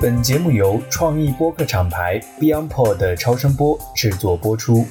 本节目由创意播客厂牌 BeyondPod 超声波制作播出。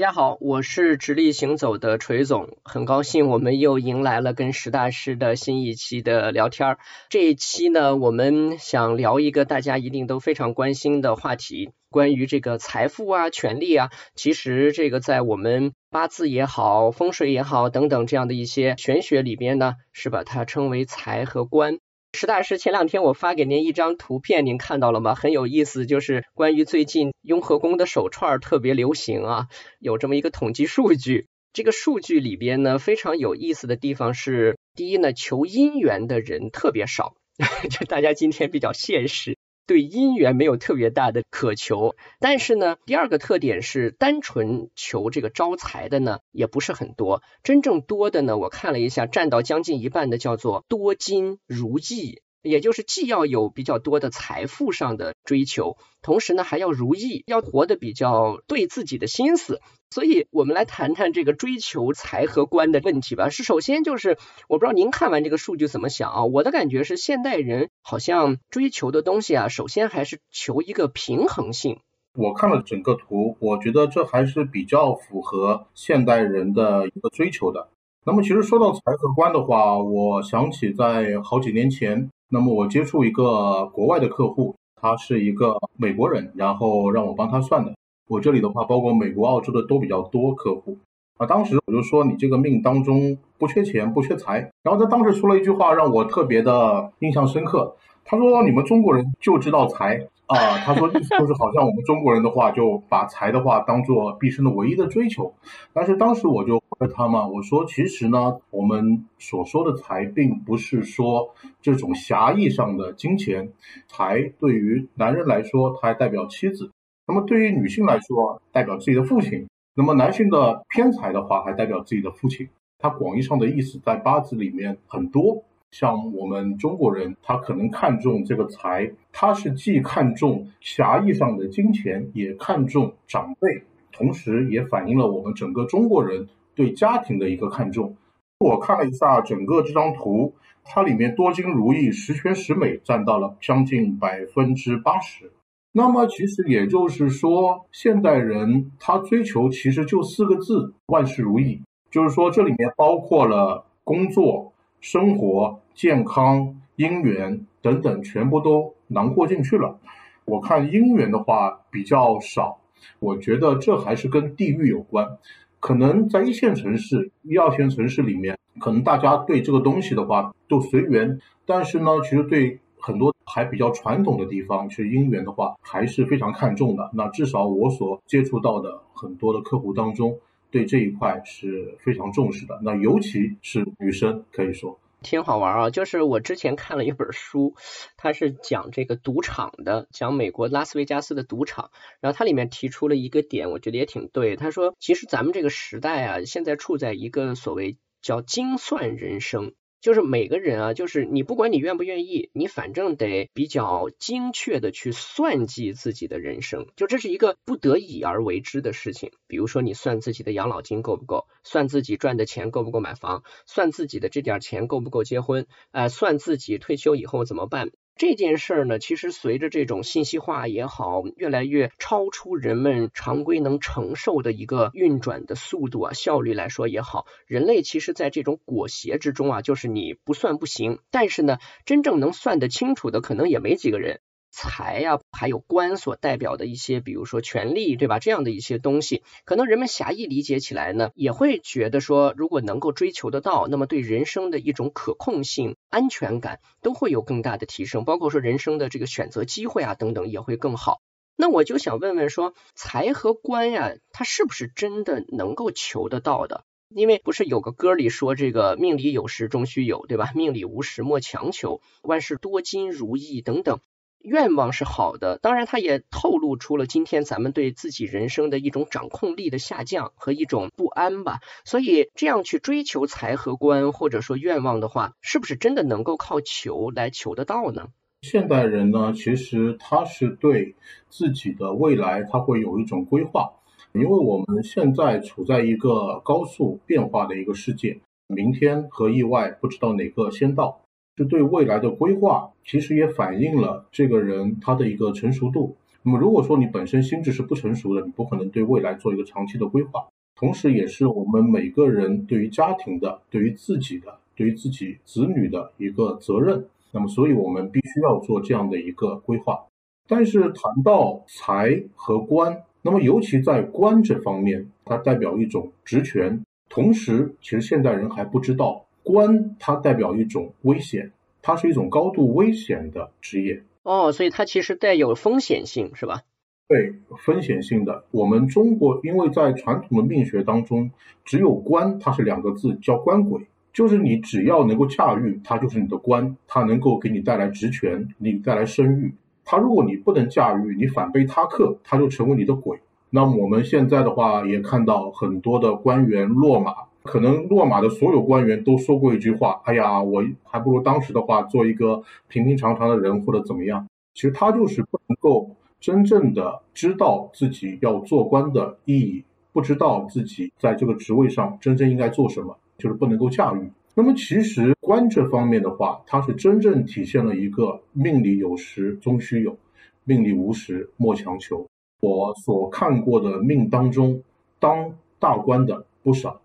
大家好，我是直立行走的锤总，很高兴我们又迎来了跟石大师的新一期的聊天儿。这一期呢，我们想聊一个大家一定都非常关心的话题，关于这个财富啊、权利啊。其实这个在我们八字也好、风水也好等等这样的一些玄学里边呢，是把它称为财和官。石大师，前两天我发给您一张图片，您看到了吗？很有意思，就是关于最近雍和宫的手串特别流行啊，有这么一个统计数据。这个数据里边呢，非常有意思的地方是，第一呢，求姻缘的人特别少，就大家今天比较现实。对姻缘没有特别大的渴求，但是呢，第二个特点是单纯求这个招财的呢，也不是很多。真正多的呢，我看了一下，占到将近一半的叫做多金如意。也就是既要有比较多的财富上的追求，同时呢还要如意，要活得比较对自己的心思。所以，我们来谈谈这个追求财和官的问题吧。是首先就是，我不知道您看完这个数据怎么想啊？我的感觉是，现代人好像追求的东西啊，首先还是求一个平衡性。我看了整个图，我觉得这还是比较符合现代人的一个追求的。那么，其实说到财和官的话，我想起在好几年前。那么我接触一个国外的客户，他是一个美国人，然后让我帮他算的。我这里的话，包括美国、澳洲的都比较多客户。啊，当时我就说你这个命当中不缺钱，不缺财。然后他当时说了一句话，让我特别的印象深刻。他说：“你们中国人就知道财啊。”他说意思就是好像我们中国人的话就把财的话当做毕生的唯一的追求。但是当时我就问他嘛，我说其实呢，我们所说的财并不是说这种狭义上的金钱，财对于男人来说，它还代表妻子；那么对于女性来说，代表自己的父亲；那么男性的偏财的话，还代表自己的父亲。它广义上的意思在八字里面很多。像我们中国人，他可能看重这个财，他是既看重狭义上的金钱，也看重长辈，同时也反映了我们整个中国人对家庭的一个看重。我看了一下整个这张图，它里面多金如意、十全十美占到了将近百分之八十。那么其实也就是说，现代人他追求其实就四个字：万事如意。就是说，这里面包括了工作。生活、健康、姻缘等等，全部都囊括进去了。我看姻缘的话比较少，我觉得这还是跟地域有关。可能在一线城市、一二线城市里面，可能大家对这个东西的话都随缘。但是呢，其实对很多还比较传统的地方，其实姻缘的话还是非常看重的。那至少我所接触到的很多的客户当中。对这一块是非常重视的，那尤其是女生，可以说挺好玩啊。就是我之前看了一本书，它是讲这个赌场的，讲美国拉斯维加斯的赌场。然后它里面提出了一个点，我觉得也挺对。他说，其实咱们这个时代啊，现在处在一个所谓叫精算人生。就是每个人啊，就是你不管你愿不愿意，你反正得比较精确的去算计自己的人生，就这是一个不得已而为之的事情。比如说你算自己的养老金够不够，算自己赚的钱够不够买房，算自己的这点钱够不够结婚，哎，算自己退休以后怎么办。这件事儿呢，其实随着这种信息化也好，越来越超出人们常规能承受的一个运转的速度啊、效率来说也好，人类其实在这种裹挟之中啊，就是你不算不行，但是呢，真正能算得清楚的可能也没几个人。财呀，还有官所代表的一些，比如说权力，对吧？这样的一些东西，可能人们狭义理解起来呢，也会觉得说，如果能够追求得到，那么对人生的一种可控性、安全感都会有更大的提升，包括说人生的这个选择机会啊等等也会更好。那我就想问问说，财和官呀，它是不是真的能够求得到的？因为不是有个歌里说这个命里有时终须有，对吧？命里无时莫强求，万事多金如意等等。愿望是好的，当然，它也透露出了今天咱们对自己人生的一种掌控力的下降和一种不安吧。所以，这样去追求财和官，或者说愿望的话，是不是真的能够靠求来求得到呢？现代人呢，其实他是对自己的未来，他会有一种规划。因为我们现在处在一个高速变化的一个世界，明天和意外不知道哪个先到。是对未来的规划，其实也反映了这个人他的一个成熟度。那么，如果说你本身心智是不成熟的，你不可能对未来做一个长期的规划。同时，也是我们每个人对于家庭的、对于自己的、对于自己子女的一个责任。那么，所以我们必须要做这样的一个规划。但是，谈到财和官，那么尤其在官这方面，它代表一种职权。同时，其实现代人还不知道。官它代表一种危险，它是一种高度危险的职业哦，所以它其实带有风险性，是吧？对，风险性的。我们中国因为在传统的命学当中，只有官，它是两个字，叫官鬼，就是你只要能够驾驭，它就是你的官，它能够给你带来职权，你带来声誉。它如果你不能驾驭，你反被他克，它就成为你的鬼。那么我们现在的话，也看到很多的官员落马。可能落马的所有官员都说过一句话：“哎呀，我还不如当时的话做一个平平常常的人，或者怎么样。”其实他就是不能够真正的知道自己要做官的意义，不知道自己在这个职位上真正应该做什么，就是不能够驾驭。那么其实官这方面的话，它是真正体现了一个命里有时终须有，命里无时莫强求。我所看过的命当中，当大官的不少。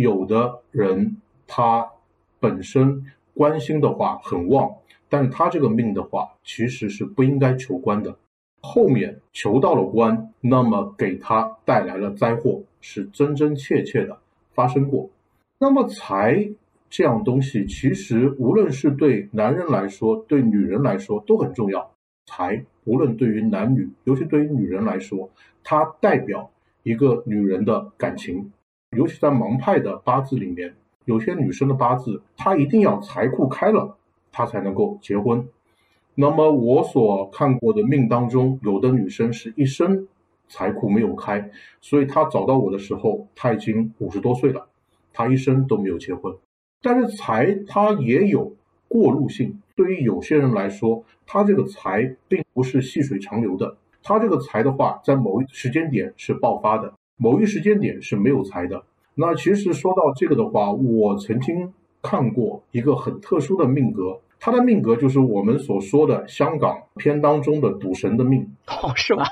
有的人他本身官星的话很旺，但是他这个命的话其实是不应该求官的，后面求到了官，那么给他带来了灾祸，是真真切切的发生过。那么财这样东西，其实无论是对男人来说，对女人来说都很重要。财无论对于男女，尤其对于女人来说，它代表一个女人的感情。尤其在盲派的八字里面，有些女生的八字，她一定要财库开了，她才能够结婚。那么我所看过的命当中，有的女生是一生财库没有开，所以她找到我的时候，她已经五十多岁了，她一生都没有结婚。但是财它也有过路性，对于有些人来说，他这个财并不是细水长流的，他这个财的话，在某一时间点是爆发的。某一时间点是没有财的。那其实说到这个的话，我曾经看过一个很特殊的命格，他的命格就是我们所说的香港片当中的赌神的命。哦，是吧？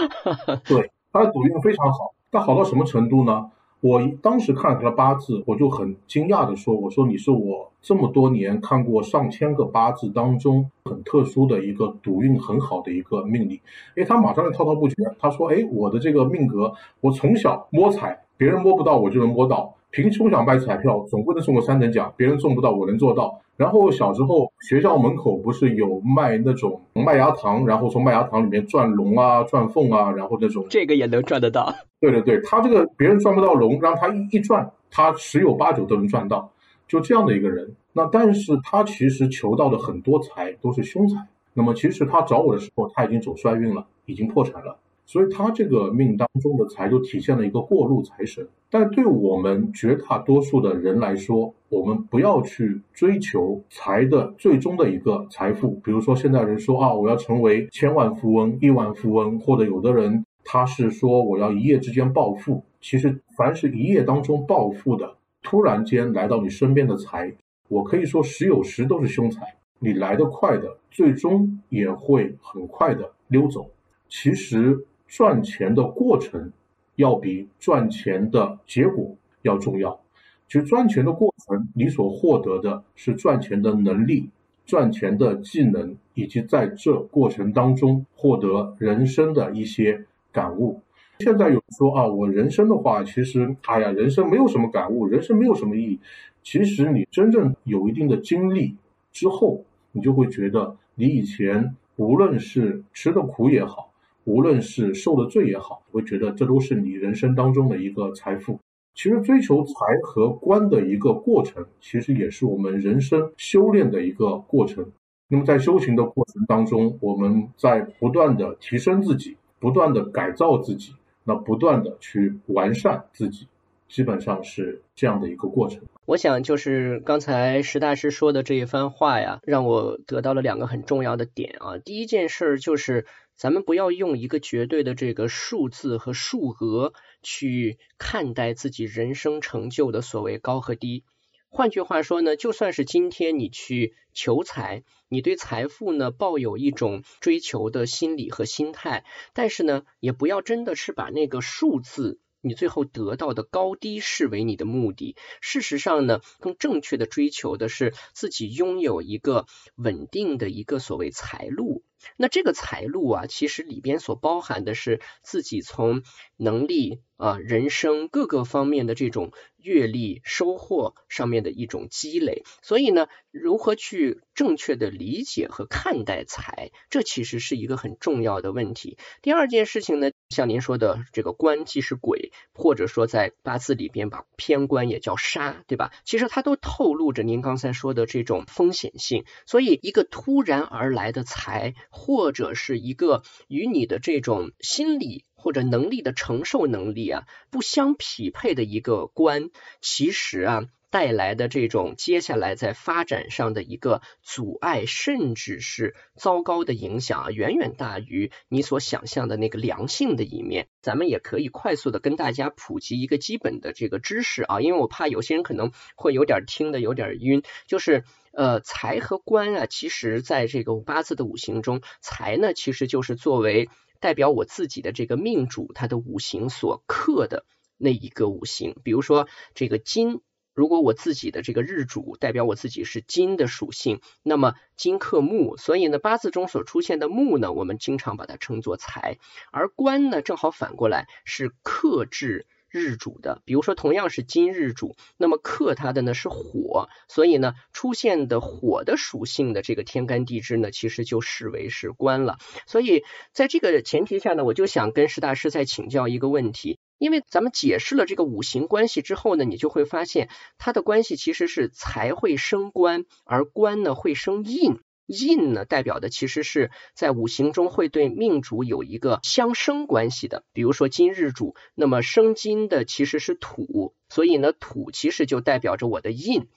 对，他的赌运非常好。他好到什么程度呢？我当时看了他的八字，我就很惊讶的说：“我说你是我这么多年看过上千个八字当中很特殊的一个赌运很好的一个命理。”哎，他马上就滔滔不绝，他说：“哎，我的这个命格，我从小摸彩，别人摸不到，我就能摸到。”凭空想买彩票，总不能中个三等奖，别人中不到，我能做到。然后小时候学校门口不是有卖那种麦芽糖，然后从麦芽糖里面转龙啊、转凤啊，然后那种这个也能赚得到。对对对，他这个别人赚不到龙，让他一一转，他十有八九都能赚到。就这样的一个人，那但是他其实求到的很多财都是凶财。那么其实他找我的时候，他已经走衰运了，已经破产了。所以他这个命当中的财就体现了一个过路财神，但对我们绝大多数的人来说，我们不要去追求财的最终的一个财富。比如说现在人说啊，我要成为千万富翁、亿万富翁，或者有的人他是说我要一夜之间暴富。其实凡是一夜当中暴富的，突然间来到你身边的财，我可以说十有十都是凶财。你来得快的，最终也会很快的溜走。其实。赚钱的过程要比赚钱的结果要重要。其实赚钱的过程，你所获得的是赚钱的能力、赚钱的技能，以及在这过程当中获得人生的一些感悟。现在有人说啊，我人生的话，其实哎呀，人生没有什么感悟，人生没有什么意义。其实你真正有一定的经历之后，你就会觉得你以前无论是吃的苦也好。无论是受的罪也好，我觉得这都是你人生当中的一个财富。其实追求财和官的一个过程，其实也是我们人生修炼的一个过程。那么在修行的过程当中，我们在不断的提升自己，不断的改造自己，那不断的去完善自己，基本上是这样的一个过程。我想就是刚才石大师说的这一番话呀，让我得到了两个很重要的点啊。第一件事就是。咱们不要用一个绝对的这个数字和数额去看待自己人生成就的所谓高和低。换句话说呢，就算是今天你去求财，你对财富呢抱有一种追求的心理和心态，但是呢，也不要真的是把那个数字。你最后得到的高低视为你的目的。事实上呢，更正确的追求的是自己拥有一个稳定的一个所谓财路。那这个财路啊，其实里边所包含的是自己从能力啊、人生各个方面的这种阅历、收获上面的一种积累。所以呢，如何去正确的理解和看待财，这其实是一个很重要的问题。第二件事情呢，像您说的这个官既是鬼，或者说在八字里边把偏官也叫杀，对吧？其实它都透露着您刚才说的这种风险性。所以一个突然而来的财。或者是一个与你的这种心理或者能力的承受能力啊不相匹配的一个官，其实啊带来的这种接下来在发展上的一个阻碍，甚至是糟糕的影响啊，远远大于你所想象的那个良性的一面。咱们也可以快速的跟大家普及一个基本的这个知识啊，因为我怕有些人可能会有点听的有点晕，就是。呃，财和官啊，其实在这个八字的五行中，财呢其实就是作为代表我自己的这个命主他的五行所克的那一个五行。比如说这个金，如果我自己的这个日主代表我自己是金的属性，那么金克木，所以呢八字中所出现的木呢，我们经常把它称作财，而官呢正好反过来是克制。日主的，比如说同样是金日主，那么克它的呢是火，所以呢出现的火的属性的这个天干地支呢，其实就视为是官了。所以在这个前提下呢，我就想跟石大师再请教一个问题，因为咱们解释了这个五行关系之后呢，你就会发现它的关系其实是财会生官，而官呢会生印。印呢，代表的其实是在五行中会对命主有一个相生关系的，比如说金日主，那么生金的其实是土，所以呢土其实就代表着我的印。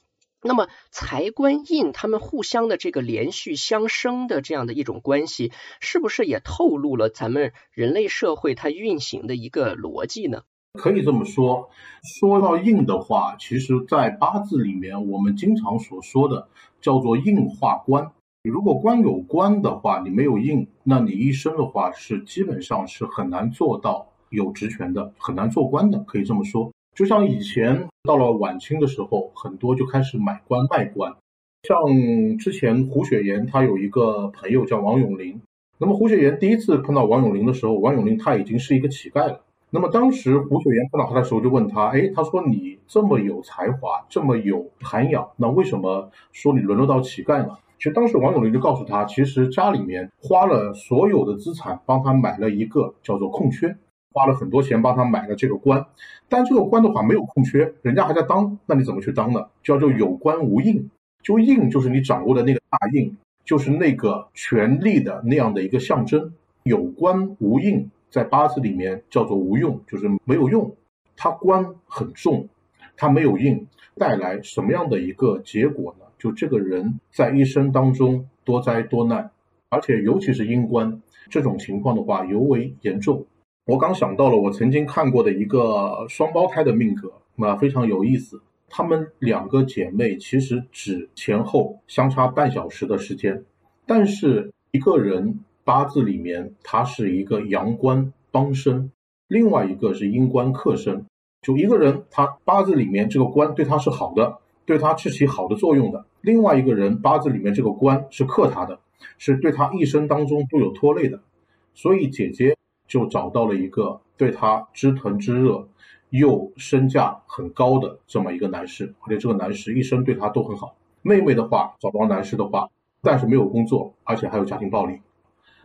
那么财官印他们互相的这个连续相生的这样的一种关系，是不是也透露了咱们人类社会它运行的一个逻辑呢？可以这么说，说到印的话，其实在八字里面，我们经常所说的叫做印化官。你如果官有官的话，你没有印，那你一生的话是基本上是很难做到有职权的，很难做官的，可以这么说。就像以前到了晚清的时候，很多就开始买官卖官。像之前胡雪岩他有一个朋友叫王永林，那么胡雪岩第一次碰到王永林的时候，王永林他已经是一个乞丐了。那么当时胡雪岩碰到他的时候就问他，哎，他说你这么有才华，这么有涵养，那为什么说你沦落到乞丐呢？其实当时王永林就告诉他，其实家里面花了所有的资产帮他买了一个叫做空缺，花了很多钱帮他买了这个官，但这个官的话没有空缺，人家还在当，那你怎么去当呢？叫做有官无印，就印就是你掌握的那个大印，就是那个权力的那样的一个象征。有官无印，在八字里面叫做无用，就是没有用。他官很重，他没有印，带来什么样的一个结果呢？就这个人在一生当中多灾多难，而且尤其是阴官这种情况的话尤为严重。我刚想到了我曾经看过的一个双胞胎的命格，那非常有意思。她们两个姐妹其实只前后相差半小时的时间，但是一个人八字里面他是一个阳官帮身，另外一个是阴官克身。就一个人他八字里面这个官对他是好的。对他是起好的作用的。另外一个人八字里面这个官是克他的，是对他一生当中都有拖累的。所以姐姐就找到了一个对他知疼知热，又身价很高的这么一个男士，而且这个男士一生对他都很好。妹妹的话找不到男士的话，但是没有工作，而且还有家庭暴力。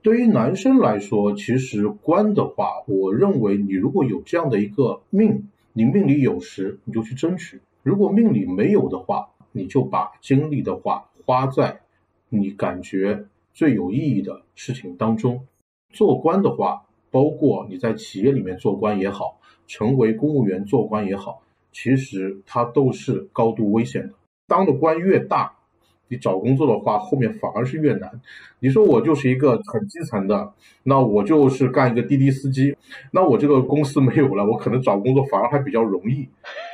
对于男生来说，其实官的话，我认为你如果有这样的一个命，你命里有时，你就去争取。如果命里没有的话，你就把精力的话花在你感觉最有意义的事情当中。做官的话，包括你在企业里面做官也好，成为公务员做官也好，其实它都是高度危险的。当的官越大，你找工作的话，后面反而是越难。你说我就是一个很基层的，那我就是干一个滴滴司机，那我这个公司没有了，我可能找工作反而还比较容易。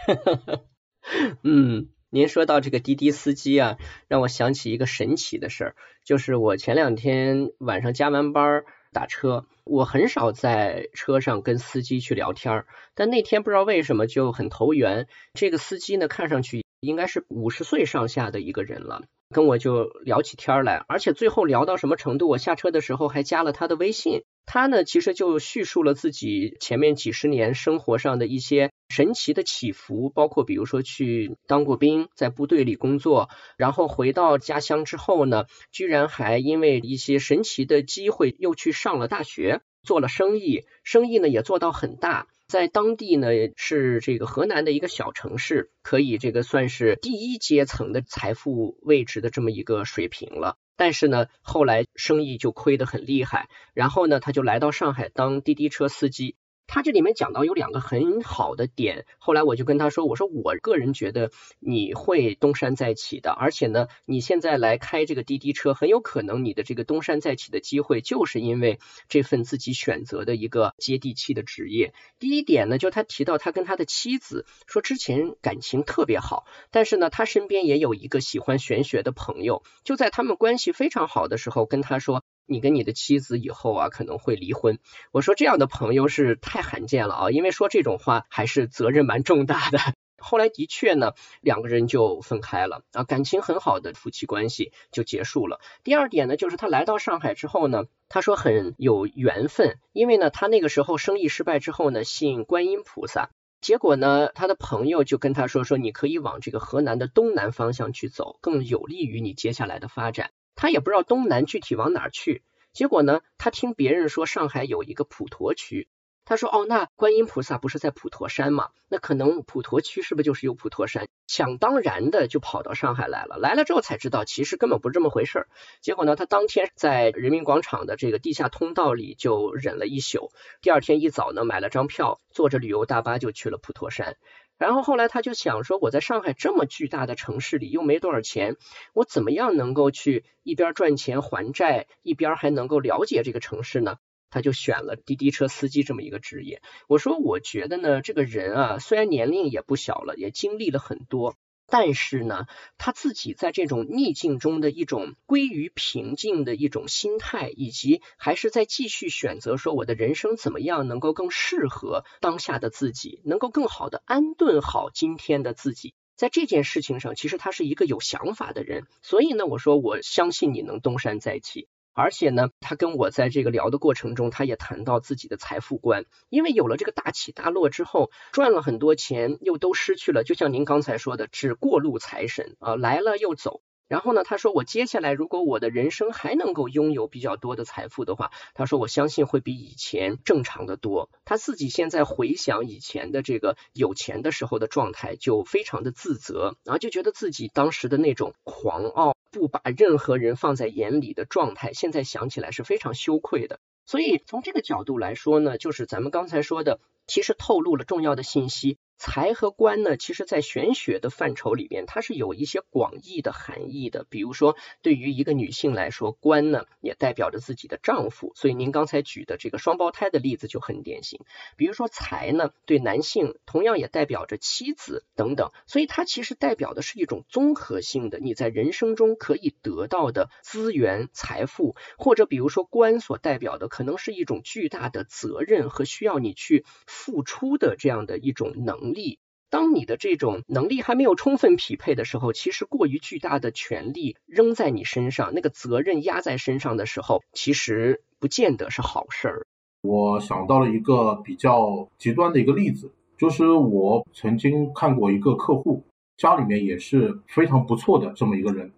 嗯，您说到这个滴滴司机啊，让我想起一个神奇的事儿，就是我前两天晚上加完班儿打车，我很少在车上跟司机去聊天，但那天不知道为什么就很投缘。这个司机呢，看上去应该是五十岁上下的一个人了。跟我就聊起天来，而且最后聊到什么程度？我下车的时候还加了他的微信。他呢，其实就叙述了自己前面几十年生活上的一些神奇的起伏，包括比如说去当过兵，在部队里工作，然后回到家乡之后呢，居然还因为一些神奇的机会又去上了大学，做了生意，生意呢也做到很大。在当地呢，是这个河南的一个小城市，可以这个算是第一阶层的财富位置的这么一个水平了。但是呢，后来生意就亏得很厉害，然后呢，他就来到上海当滴滴车司机。他这里面讲到有两个很好的点，后来我就跟他说，我说我个人觉得你会东山再起的，而且呢，你现在来开这个滴滴车，很有可能你的这个东山再起的机会，就是因为这份自己选择的一个接地气的职业。第一点呢，就他提到他跟他的妻子说之前感情特别好，但是呢，他身边也有一个喜欢玄学的朋友，就在他们关系非常好的时候跟他说。你跟你的妻子以后啊可能会离婚，我说这样的朋友是太罕见了啊，因为说这种话还是责任蛮重大的。后来的确呢，两个人就分开了啊，感情很好的夫妻关系就结束了。第二点呢，就是他来到上海之后呢，他说很有缘分，因为呢他那个时候生意失败之后呢，信观音菩萨，结果呢他的朋友就跟他说说你可以往这个河南的东南方向去走，更有利于你接下来的发展。他也不知道东南具体往哪去，结果呢，他听别人说上海有一个普陀区，他说哦，那观音菩萨不是在普陀山吗？那可能普陀区是不是就是有普陀山？想当然的就跑到上海来了，来了之后才知道其实根本不是这么回事儿。结果呢，他当天在人民广场的这个地下通道里就忍了一宿，第二天一早呢买了张票，坐着旅游大巴就去了普陀山。然后后来他就想说，我在上海这么巨大的城市里又没多少钱，我怎么样能够去一边赚钱还债，一边还能够了解这个城市呢？他就选了滴滴车司机这么一个职业。我说，我觉得呢，这个人啊，虽然年龄也不小了，也经历了很多。但是呢，他自己在这种逆境中的一种归于平静的一种心态，以及还是在继续选择说我的人生怎么样能够更适合当下的自己，能够更好的安顿好今天的自己，在这件事情上，其实他是一个有想法的人。所以呢，我说我相信你能东山再起。而且呢，他跟我在这个聊的过程中，他也谈到自己的财富观，因为有了这个大起大落之后，赚了很多钱，又都失去了。就像您刚才说的，只过路财神啊，来了又走。然后呢，他说我接下来如果我的人生还能够拥有比较多的财富的话，他说我相信会比以前正常的多。他自己现在回想以前的这个有钱的时候的状态，就非常的自责，然后就觉得自己当时的那种狂傲。不把任何人放在眼里的状态，现在想起来是非常羞愧的。所以从这个角度来说呢，就是咱们刚才说的，其实透露了重要的信息。财和官呢，其实在玄学的范畴里边，它是有一些广义的含义的。比如说，对于一个女性来说，官呢也代表着自己的丈夫，所以您刚才举的这个双胞胎的例子就很典型。比如说财呢，对男性同样也代表着妻子等等，所以它其实代表的是一种综合性的你在人生中可以得到的资源、财富，或者比如说官所代表的可能是一种巨大的责任和需要你去付出的这样的一种能。力，当你的这种能力还没有充分匹配的时候，其实过于巨大的权力扔在你身上，那个责任压在身上的时候，其实不见得是好事儿。我想到了一个比较极端的一个例子，就是我曾经看过一个客户，家里面也是非常不错的这么一个人。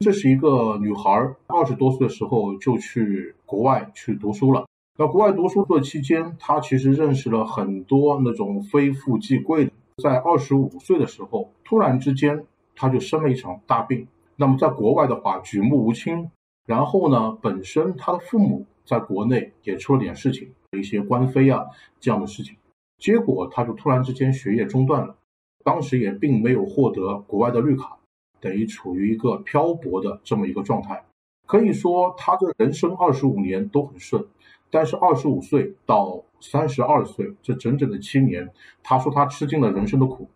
这是一个女孩，二十多岁的时候就去国外去读书了。在国外读书的期间，他其实认识了很多那种非富即贵的。在二十五岁的时候，突然之间他就生了一场大病。那么在国外的话，举目无亲。然后呢，本身他的父母在国内也出了点事情，一些官非啊这样的事情。结果他就突然之间学业中断了，当时也并没有获得国外的绿卡。等于处于一个漂泊的这么一个状态。可以说，他的人生二十五年都很顺，但是二十五岁到三十二岁这整整的七年，他说他吃尽了人生的苦。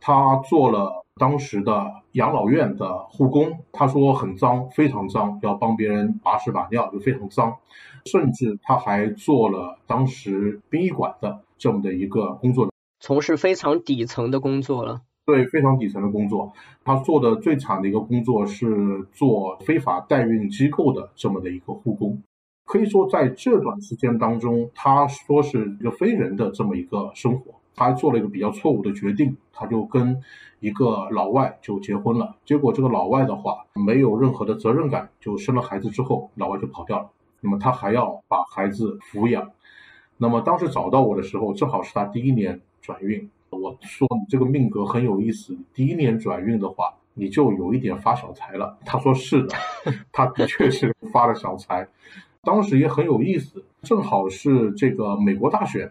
他做了当时的养老院的护工，他说很脏，非常脏，要帮别人把屎把尿，就非常脏。甚至他还做了当时殡仪馆的这么的一个工作，从事非常底层的工作了。对，非常底层的工作。他做的最惨的一个工作是做非法代孕机构的这么的一个护工。可以说，在这段时间当中，他说是一个非人的这么一个生活。他还做了一个比较错误的决定，他就跟一个老外就结婚了。结果这个老外的话没有任何的责任感，就生了孩子之后，老外就跑掉了。那么他还要把孩子抚养。那么当时找到我的时候，正好是他第一年转运。我说你这个命格很有意思，第一年转运的话，你就有一点发小财了。他说是的，他的确是发了小财。当时也很有意思，正好是这个美国大选。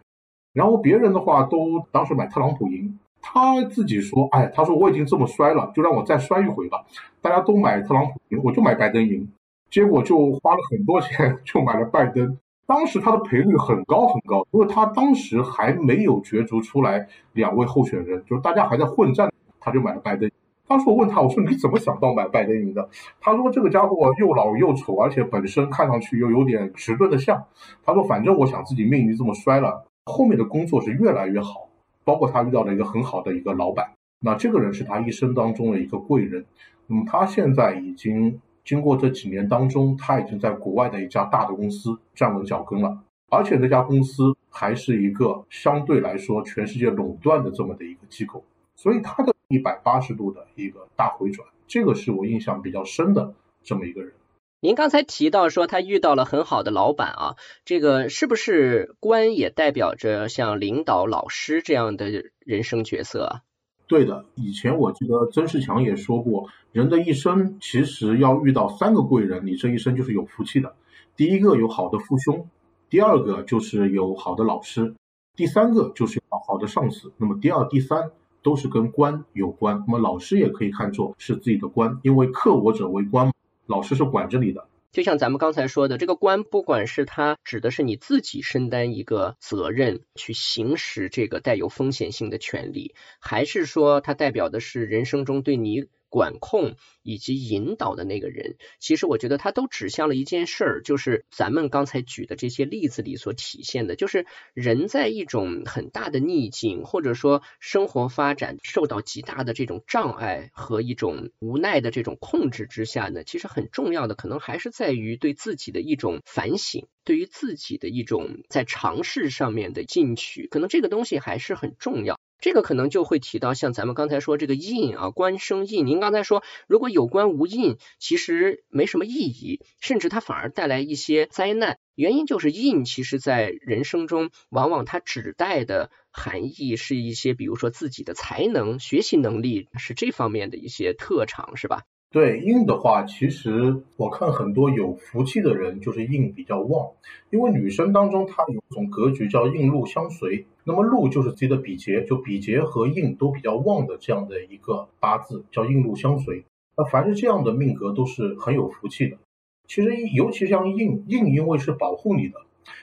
然后别人的话都当时买特朗普赢，他自己说，哎，他说我已经这么衰了，就让我再衰一回吧。大家都买特朗普赢，我就买拜登赢，结果就花了很多钱就买了拜登。当时他的赔率很高很高，因为他当时还没有角逐出来两位候选人，就是大家还在混战，他就买了拜登。当时我问他，我说你怎么想到买拜登赢的？他说这个家伙又老又丑，而且本身看上去又有点迟钝的像。他说反正我想自己命运这么衰了。后面的工作是越来越好，包括他遇到了一个很好的一个老板，那这个人是他一生当中的一个贵人。那么他现在已经经过这几年当中，他已经在国外的一家大的公司站稳脚跟了，而且那家公司还是一个相对来说全世界垄断的这么的一个机构，所以他的一百八十度的一个大回转，这个是我印象比较深的这么一个人。您刚才提到说他遇到了很好的老板啊，这个是不是官也代表着像领导、老师这样的人生角色啊？对的，以前我记得曾仕强也说过，人的一生其实要遇到三个贵人，你这一生就是有福气的。第一个有好的父兄，第二个就是有好的老师，第三个就是有好的上司。那么第二、第三都是跟官有关。那么老师也可以看作是自己的官，因为克我者为官。老师是管着你的，就像咱们刚才说的，这个官，不管是他指的是你自己身担一个责任去行使这个带有风险性的权利，还是说它代表的是人生中对你。管控以及引导的那个人，其实我觉得他都指向了一件事儿，就是咱们刚才举的这些例子里所体现的，就是人在一种很大的逆境，或者说生活发展受到极大的这种障碍和一种无奈的这种控制之下呢，其实很重要的可能还是在于对自己的一种反省，对于自己的一种在尝试上面的进取，可能这个东西还是很重要。这个可能就会提到像咱们刚才说这个印啊，官生印。您刚才说如果有官无印，其实没什么意义，甚至它反而带来一些灾难。原因就是印，其实在人生中往往它指代的含义是一些，比如说自己的才能、学习能力是这方面的一些特长，是吧？对印的话，其实我看很多有福气的人就是印比较旺，因为女生当中她有一种格局叫印禄相随，那么禄就是自己的比劫，就比劫和印都比较旺的这样的一个八字叫印禄相随。那凡是这样的命格都是很有福气的。其实尤其像印印，因为是保护你的，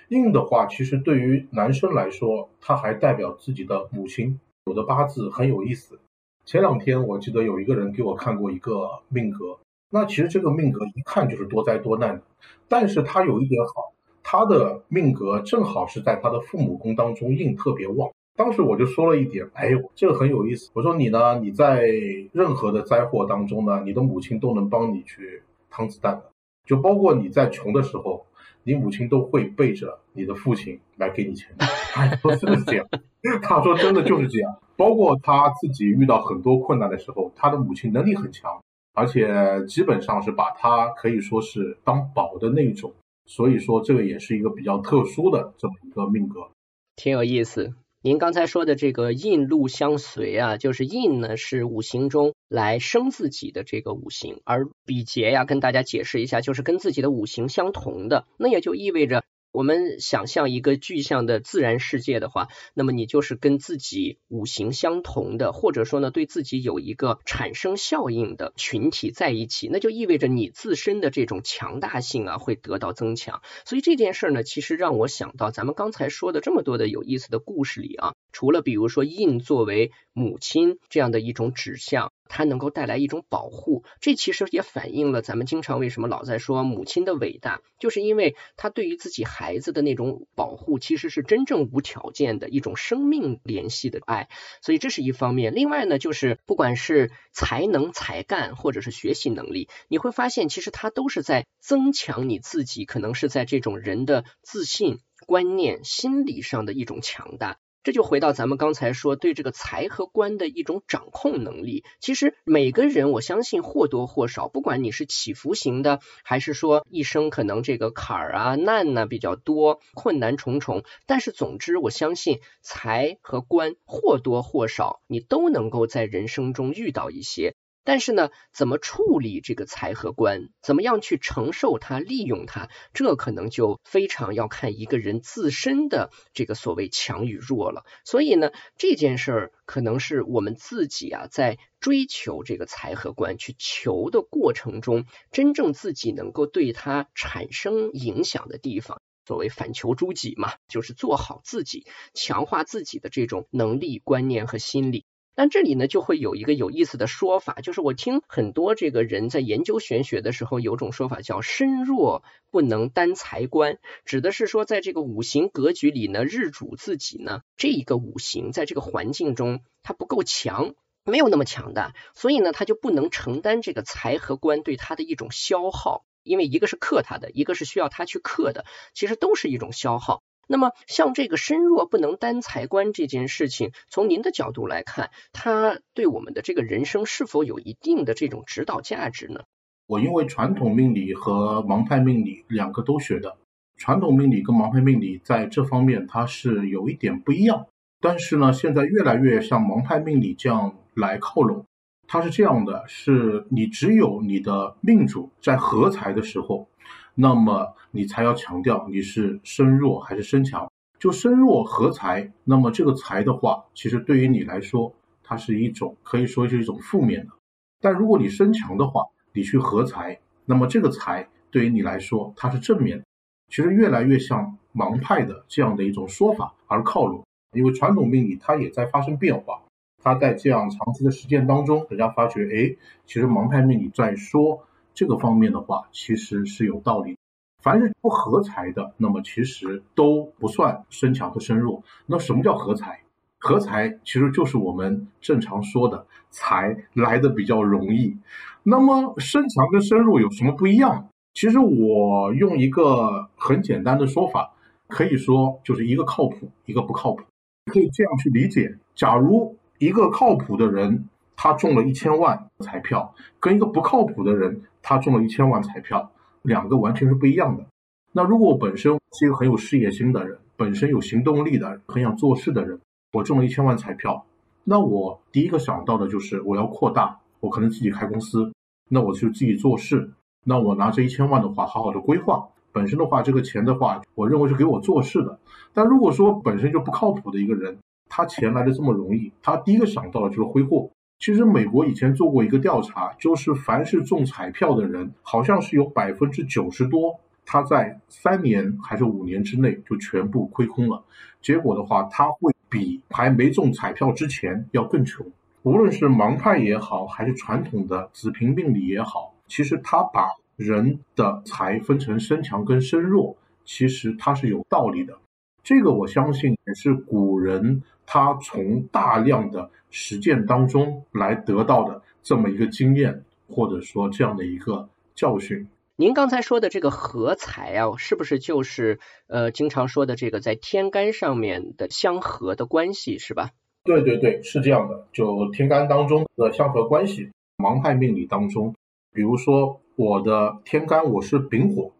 印的话，其实对于男生来说，它还代表自己的母亲。有的八字很有意思。前两天我记得有一个人给我看过一个命格，那其实这个命格一看就是多灾多难的，但是他有一点好，他的命格正好是在他的父母宫当中印特别旺。当时我就说了一点，哎呦，这个很有意思。我说你呢，你在任何的灾祸当中呢，你的母亲都能帮你去扛子弹的，就包括你在穷的时候。你母亲都会背着你的父亲来给你钱，他说真的是这样，他说真的就是这样。包括他自己遇到很多困难的时候，他的母亲能力很强，而且基本上是把他可以说是当宝的那种。所以说这个也是一个比较特殊的这么一个命格，挺有意思。您刚才说的这个印禄相随啊，就是印呢是五行中来生自己的这个五行，而比劫呀，跟大家解释一下，就是跟自己的五行相同的，那也就意味着我们想象一个具象的自然世界的话，那么你就是跟自己五行相同的，或者说呢，对自己有一个产生效应的群体在一起，那就意味着你自身的这种强大性啊会得到增强。所以这件事儿呢，其实让我想到咱们刚才说的这么多的有意思的故事里啊，除了比如说印作为母亲这样的一种指向。它能够带来一种保护，这其实也反映了咱们经常为什么老在说母亲的伟大，就是因为她对于自己孩子的那种保护，其实是真正无条件的一种生命联系的爱。所以这是一方面。另外呢，就是不管是才能、才干，或者是学习能力，你会发现其实它都是在增强你自己，可能是在这种人的自信、观念、心理上的一种强大。这就回到咱们刚才说对这个财和官的一种掌控能力。其实每个人，我相信或多或少，不管你是起伏型的，还是说一生可能这个坎儿啊难呢比较多，困难重重，但是总之，我相信财和官或多或少，你都能够在人生中遇到一些。但是呢，怎么处理这个财和官，怎么样去承受它、利用它，这可能就非常要看一个人自身的这个所谓强与弱了。所以呢，这件事儿可能是我们自己啊，在追求这个财和官去求的过程中，真正自己能够对它产生影响的地方。所谓反求诸己嘛，就是做好自己，强化自己的这种能力、观念和心理。但这里呢，就会有一个有意思的说法，就是我听很多这个人在研究玄学的时候，有种说法叫“身弱不能担财官”，指的是说，在这个五行格局里呢，日主自己呢，这一个五行在这个环境中它不够强，没有那么强大，所以呢，他就不能承担这个财和官对他的一种消耗，因为一个是克他的，一个是需要他去克的，其实都是一种消耗。那么，像这个身弱不能担财官这件事情，从您的角度来看，它对我们的这个人生是否有一定的这种指导价值呢？我因为传统命理和盲派命理两个都学的，传统命理跟盲派命理在这方面它是有一点不一样，但是呢，现在越来越像盲派命理这样来靠拢。它是这样的，是你只有你的命主在合财的时候。那么你才要强调你是身弱还是身强？就身弱合财，那么这个财的话，其实对于你来说，它是一种可以说是一种负面的。但如果你身强的话，你去合财，那么这个财对于你来说，它是正面的。其实越来越像盲派的这样的一种说法而靠拢，因为传统命理它也在发生变化。它在这样长期的实践当中，人家发觉，哎，其实盲派命理在说。这个方面的话，其实是有道理。凡是不合财的，那么其实都不算身强和身弱。那什么叫合财？合财其实就是我们正常说的财来的比较容易。那么身强跟身弱有什么不一样？其实我用一个很简单的说法，可以说就是一个靠谱，一个不靠谱。可以这样去理解：假如一个靠谱的人，他中了一千万彩票，跟一个不靠谱的人。他中了一千万彩票，两个完全是不一样的。那如果我本身是一个很有事业心的人，本身有行动力的，很想做事的人，我中了一千万彩票，那我第一个想到的就是我要扩大，我可能自己开公司，那我就自己做事。那我拿这一千万的话，好好的规划。本身的话，这个钱的话，我认为是给我做事的。但如果说本身就不靠谱的一个人，他钱来的这么容易，他第一个想到的就是挥霍。其实美国以前做过一个调查，就是凡是中彩票的人，好像是有百分之九十多，他在三年还是五年之内就全部亏空了。结果的话，他会比还没中彩票之前要更穷。无论是盲派也好，还是传统的子平命理也好，其实他把人的财分成身强跟身弱，其实他是有道理的。这个我相信也是古人他从大量的实践当中来得到的这么一个经验，或者说这样的一个教训。您刚才说的这个合财啊，是不是就是呃经常说的这个在天干上面的相合的关系，是吧？对对对，是这样的。就天干当中的相合关系，盲派命理当中，比如说我的天干我是丙火。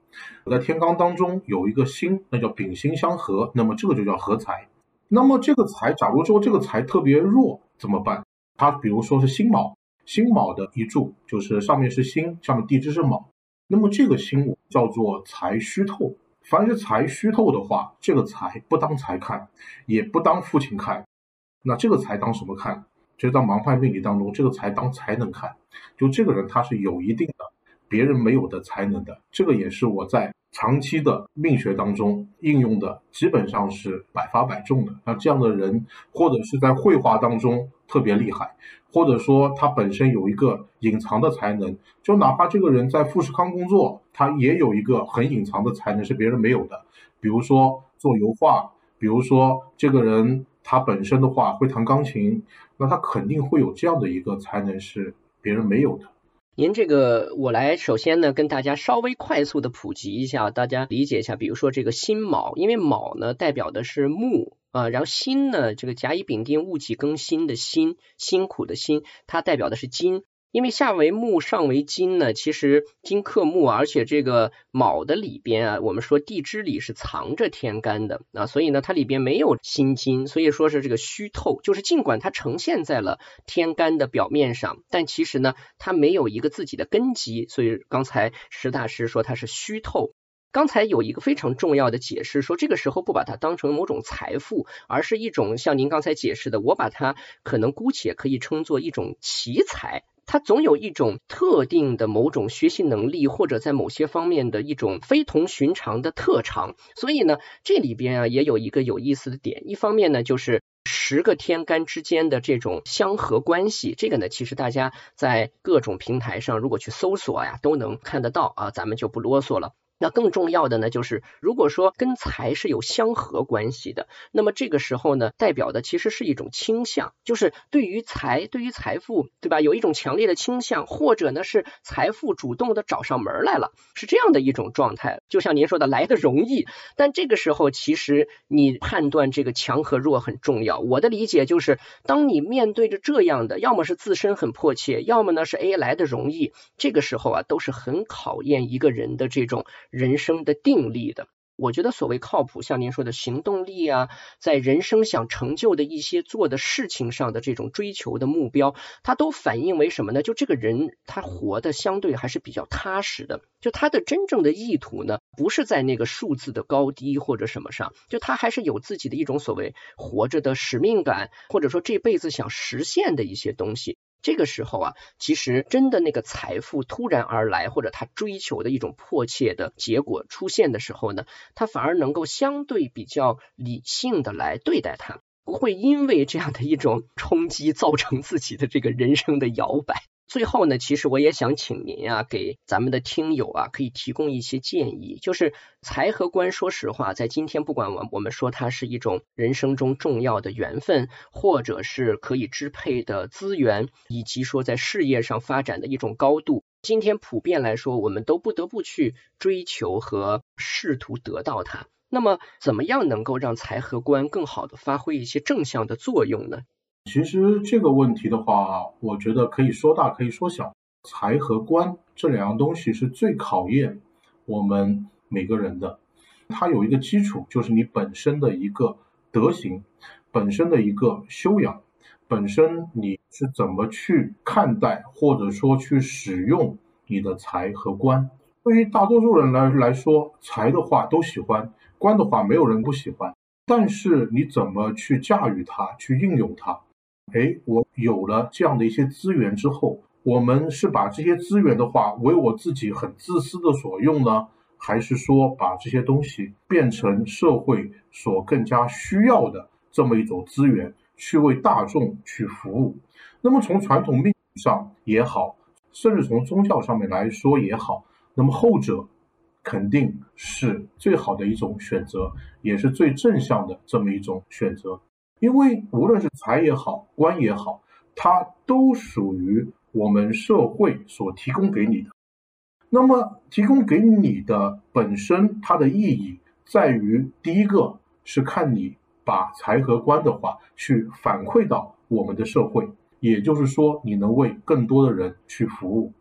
我在天干当中有一个星，那叫丙辛相合，那么这个就叫合财。那么这个财，假如说这个财特别弱怎么办？它比如说是辛卯，辛卯的一柱就是上面是辛，下面地支是卯，那么这个辛叫做财虚透。凡是财虚透的话，这个财不当财看，也不当父亲看，那这个财当什么看？就在盲派命理当中，这个财当才能看，就这个人他是有一定的别人没有的才能的，这个也是我在长期的命学当中应用的，基本上是百发百中的。那这样的人，或者是在绘画当中特别厉害，或者说他本身有一个隐藏的才能，就哪怕这个人在富士康工作，他也有一个很隐藏的才能是别人没有的，比如说做油画，比如说这个人。他本身的话会弹钢琴，那他肯定会有这样的一个才能是别人没有的。您这个，我来首先呢跟大家稍微快速的普及一下，大家理解一下。比如说这个辛卯，因为卯呢代表的是木啊，然后辛呢这个甲乙丙丁戊己庚辛的辛，辛苦的辛，它代表的是金。因为下为木，上为金呢，其实金克木，而且这个卯的里边啊，我们说地支里是藏着天干的啊，所以呢，它里边没有辛金，所以说是这个虚透，就是尽管它呈现在了天干的表面上，但其实呢，它没有一个自己的根基，所以刚才石大师说它是虚透。刚才有一个非常重要的解释，说这个时候不把它当成某种财富，而是一种像您刚才解释的，我把它可能姑且可以称作一种奇才。他总有一种特定的某种学习能力，或者在某些方面的一种非同寻常的特长。所以呢，这里边啊也有一个有意思的点。一方面呢，就是十个天干之间的这种相合关系。这个呢，其实大家在各种平台上如果去搜索呀，都能看得到啊，咱们就不啰嗦了。那更重要的呢，就是如果说跟财是有相合关系的，那么这个时候呢，代表的其实是一种倾向，就是对于财、对于财富，对吧？有一种强烈的倾向，或者呢是财富主动的找上门来了，是这样的一种状态。就像您说的，来的容易，但这个时候其实你判断这个强和弱很重要。我的理解就是，当你面对着这样的，要么是自身很迫切，要么呢是 A 来的容易，这个时候啊，都是很考验一个人的这种。人生的定力的，我觉得所谓靠谱，像您说的行动力啊，在人生想成就的一些做的事情上的这种追求的目标，它都反映为什么呢？就这个人他活的相对还是比较踏实的，就他的真正的意图呢，不是在那个数字的高低或者什么上，就他还是有自己的一种所谓活着的使命感，或者说这辈子想实现的一些东西。这个时候啊，其实真的那个财富突然而来，或者他追求的一种迫切的结果出现的时候呢，他反而能够相对比较理性的来对待它，不会因为这样的一种冲击造成自己的这个人生的摇摆。最后呢，其实我也想请您啊，给咱们的听友啊，可以提供一些建议。就是财和官，说实话，在今天不管我我们说它是一种人生中重要的缘分，或者是可以支配的资源，以及说在事业上发展的一种高度，今天普遍来说，我们都不得不去追求和试图得到它。那么，怎么样能够让财和官更好的发挥一些正向的作用呢？其实这个问题的话，我觉得可以说大可以说小。财和官这两样东西是最考验我们每个人的。它有一个基础，就是你本身的一个德行，本身的一个修养，本身你是怎么去看待或者说去使用你的财和官。对于大多数人来来说，财的话都喜欢，官的话没有人不喜欢。但是你怎么去驾驭它，去应用它？哎，我有了这样的一些资源之后，我们是把这些资源的话为我自己很自私的所用呢，还是说把这些东西变成社会所更加需要的这么一种资源，去为大众去服务？那么从传统命理上也好，甚至从宗教上面来说也好，那么后者肯定是最好的一种选择，也是最正向的这么一种选择。因为无论是财也好，官也好，它都属于我们社会所提供给你的。那么提供给你的本身，它的意义在于，第一个是看你把财和官的话去反馈到我们的社会，也就是说，你能为更多的人去服务。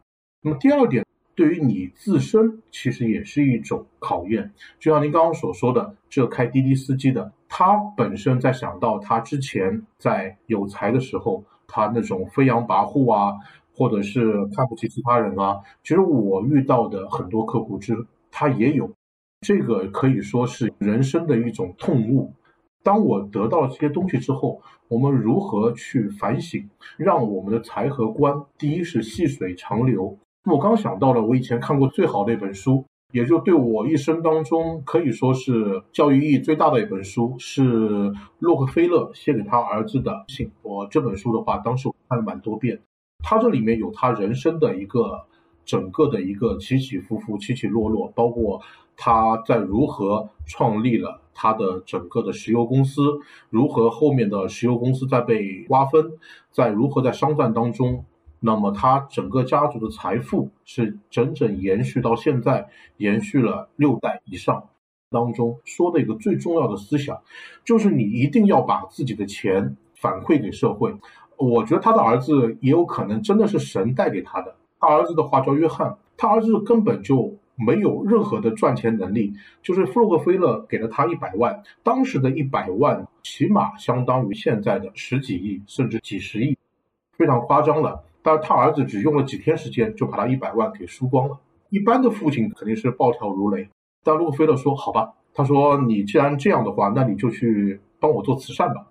那么第二点。对于你自身，其实也是一种考验。就像您刚刚所说的，这开滴滴司机的，他本身在想到他之前在有才的时候，他那种飞扬跋扈啊，或者是看不起其他人啊，其实我遇到的很多客户之他也有。这个可以说是人生的一种痛悟。当我得到了这些东西之后，我们如何去反省，让我们的财和观，第一是细水长流。我刚想到了，我以前看过最好的一本书，也就对我一生当中可以说是教育意义最大的一本书，是洛克菲勒写给他儿子的信。我这本书的话，当时我看了蛮多遍，他这里面有他人生的一个整个的一个起起伏伏、起起落落，包括他在如何创立了。他的整个的石油公司如何后面的石油公司在被瓜分，在如何在商战当中，那么他整个家族的财富是整整延续到现在，延续了六代以上。当中说的一个最重要的思想，就是你一定要把自己的钱反馈给社会。我觉得他的儿子也有可能真的是神带给他的。他儿子的话叫约翰，他儿子根本就。没有任何的赚钱能力，就是弗洛克菲勒给了他一百万，当时的一百万起码相当于现在的十几亿甚至几十亿，非常夸张了。但是他儿子只用了几天时间就把他一百万给输光了。一般的父亲肯定是暴跳如雷，但洛克菲勒说：“好吧，他说你既然这样的话，那你就去帮我做慈善吧。”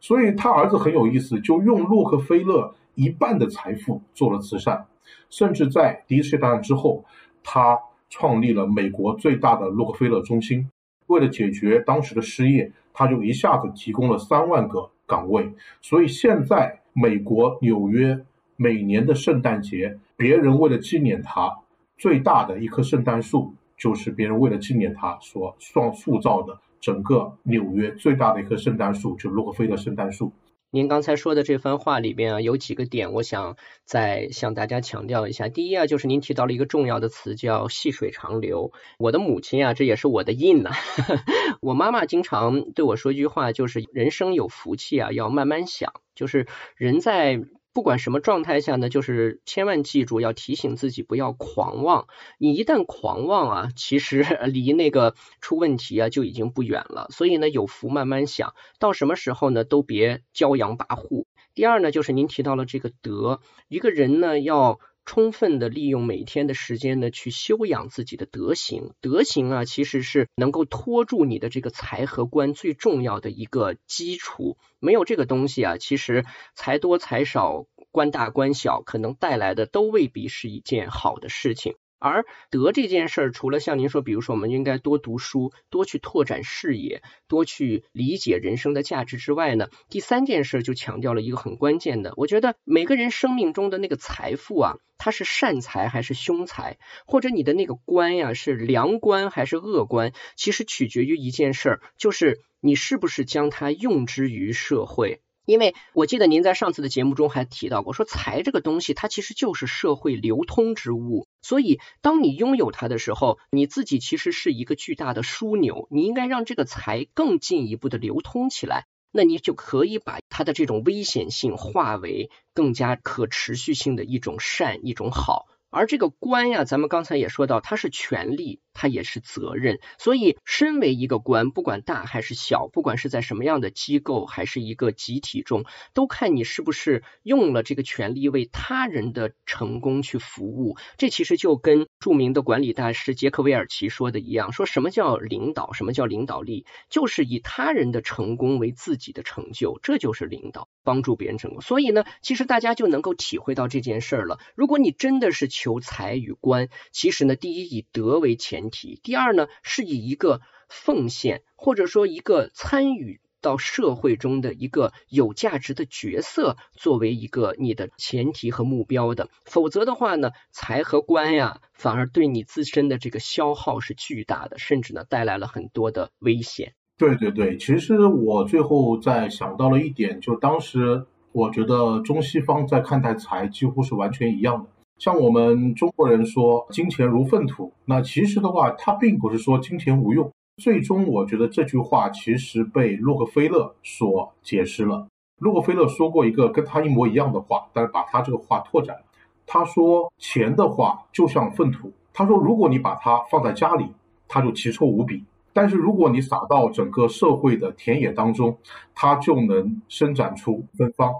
所以他儿子很有意思，就用洛克菲勒一半的财富做了慈善，甚至在第一次世界大战之后，他。创立了美国最大的洛克菲勒中心，为了解决当时的失业，他就一下子提供了三万个岗位。所以现在美国纽约每年的圣诞节，别人为了纪念他，最大的一棵圣诞树就是别人为了纪念他所创塑造的整个纽约最大的一棵圣诞树，就是洛克菲勒圣诞树。您刚才说的这番话里边啊，有几个点，我想再向大家强调一下。第一啊，就是您提到了一个重要的词，叫细水长流。我的母亲啊，这也是我的印呐。我妈妈经常对我说一句话，就是人生有福气啊，要慢慢想。就是人在。不管什么状态下呢，就是千万记住要提醒自己不要狂妄。你一旦狂妄啊，其实 离那个出问题啊就已经不远了。所以呢，有福慢慢享，到什么时候呢都别骄阳跋扈。第二呢，就是您提到了这个德，一个人呢要。充分的利用每天的时间呢，去修养自己的德行。德行啊，其实是能够托住你的这个财和官最重要的一个基础。没有这个东西啊，其实财多财少、官大官小，可能带来的都未必是一件好的事情。而德这件事儿，除了像您说，比如说我们应该多读书，多去拓展视野，多去理解人生的价值之外呢，第三件事就强调了一个很关键的，我觉得每个人生命中的那个财富啊，它是善财还是凶财，或者你的那个官呀是良官还是恶官，其实取决于一件事儿，就是你是不是将它用之于社会。因为我记得您在上次的节目中还提到过，说财这个东西它其实就是社会流通之物，所以当你拥有它的时候，你自己其实是一个巨大的枢纽，你应该让这个财更进一步的流通起来，那你就可以把它的这种危险性化为更加可持续性的一种善一种好。而这个官呀，咱们刚才也说到，它是权力，它也是责任。所以，身为一个官，不管大还是小，不管是在什么样的机构，还是一个集体中，都看你是不是用了这个权力为他人的成功去服务。这其实就跟著名的管理大师杰克韦尔奇说的一样，说什么叫领导？什么叫领导力？就是以他人的成功为自己的成就，这就是领导，帮助别人成功。所以呢，其实大家就能够体会到这件事儿了。如果你真的是求财与官，其实呢，第一以德为前提，第二呢是以一个奉献或者说一个参与到社会中的一个有价值的角色作为一个你的前提和目标的，否则的话呢，财和官呀，反而对你自身的这个消耗是巨大的，甚至呢带来了很多的危险。对对对，其实我最后在想到了一点，就当时我觉得中西方在看待财几乎是完全一样的。像我们中国人说“金钱如粪土”，那其实的话，它并不是说金钱无用。最终，我觉得这句话其实被洛克菲勒所解释了。洛克菲勒说过一个跟他一模一样的话，但是把他这个话拓展。他说：“钱的话就像粪土。”他说：“如果你把它放在家里，它就奇臭无比；但是如果你撒到整个社会的田野当中，它就能生长出芬芳。”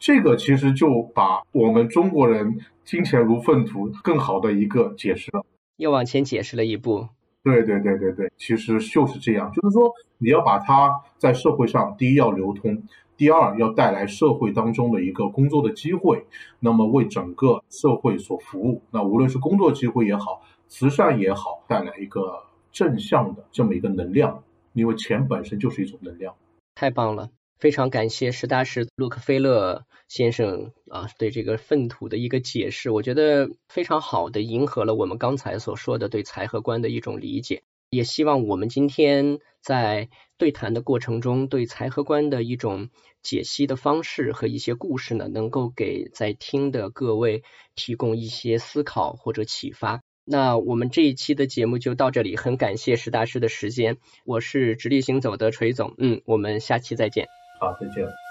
这个其实就把我们中国人“金钱如粪土”更好的一个解释了，又往前解释了一步。对对对对对，其实就是这样，就是说你要把它在社会上，第一要流通，第二要带来社会当中的一个工作的机会，那么为整个社会所服务。那无论是工作机会也好，慈善也好，带来一个正向的这么一个能量，因为钱本身就是一种能量。太棒了。非常感谢实大师洛克菲勒先生啊对这个粪土的一个解释，我觉得非常好的迎合了我们刚才所说的对财和观的一种理解，也希望我们今天在对谈的过程中，对财和观的一种解析的方式和一些故事呢，能够给在听的各位提供一些思考或者启发。那我们这一期的节目就到这里，很感谢石大师的时间，我是直立行走的锤总，嗯，我们下期再见。好，再见。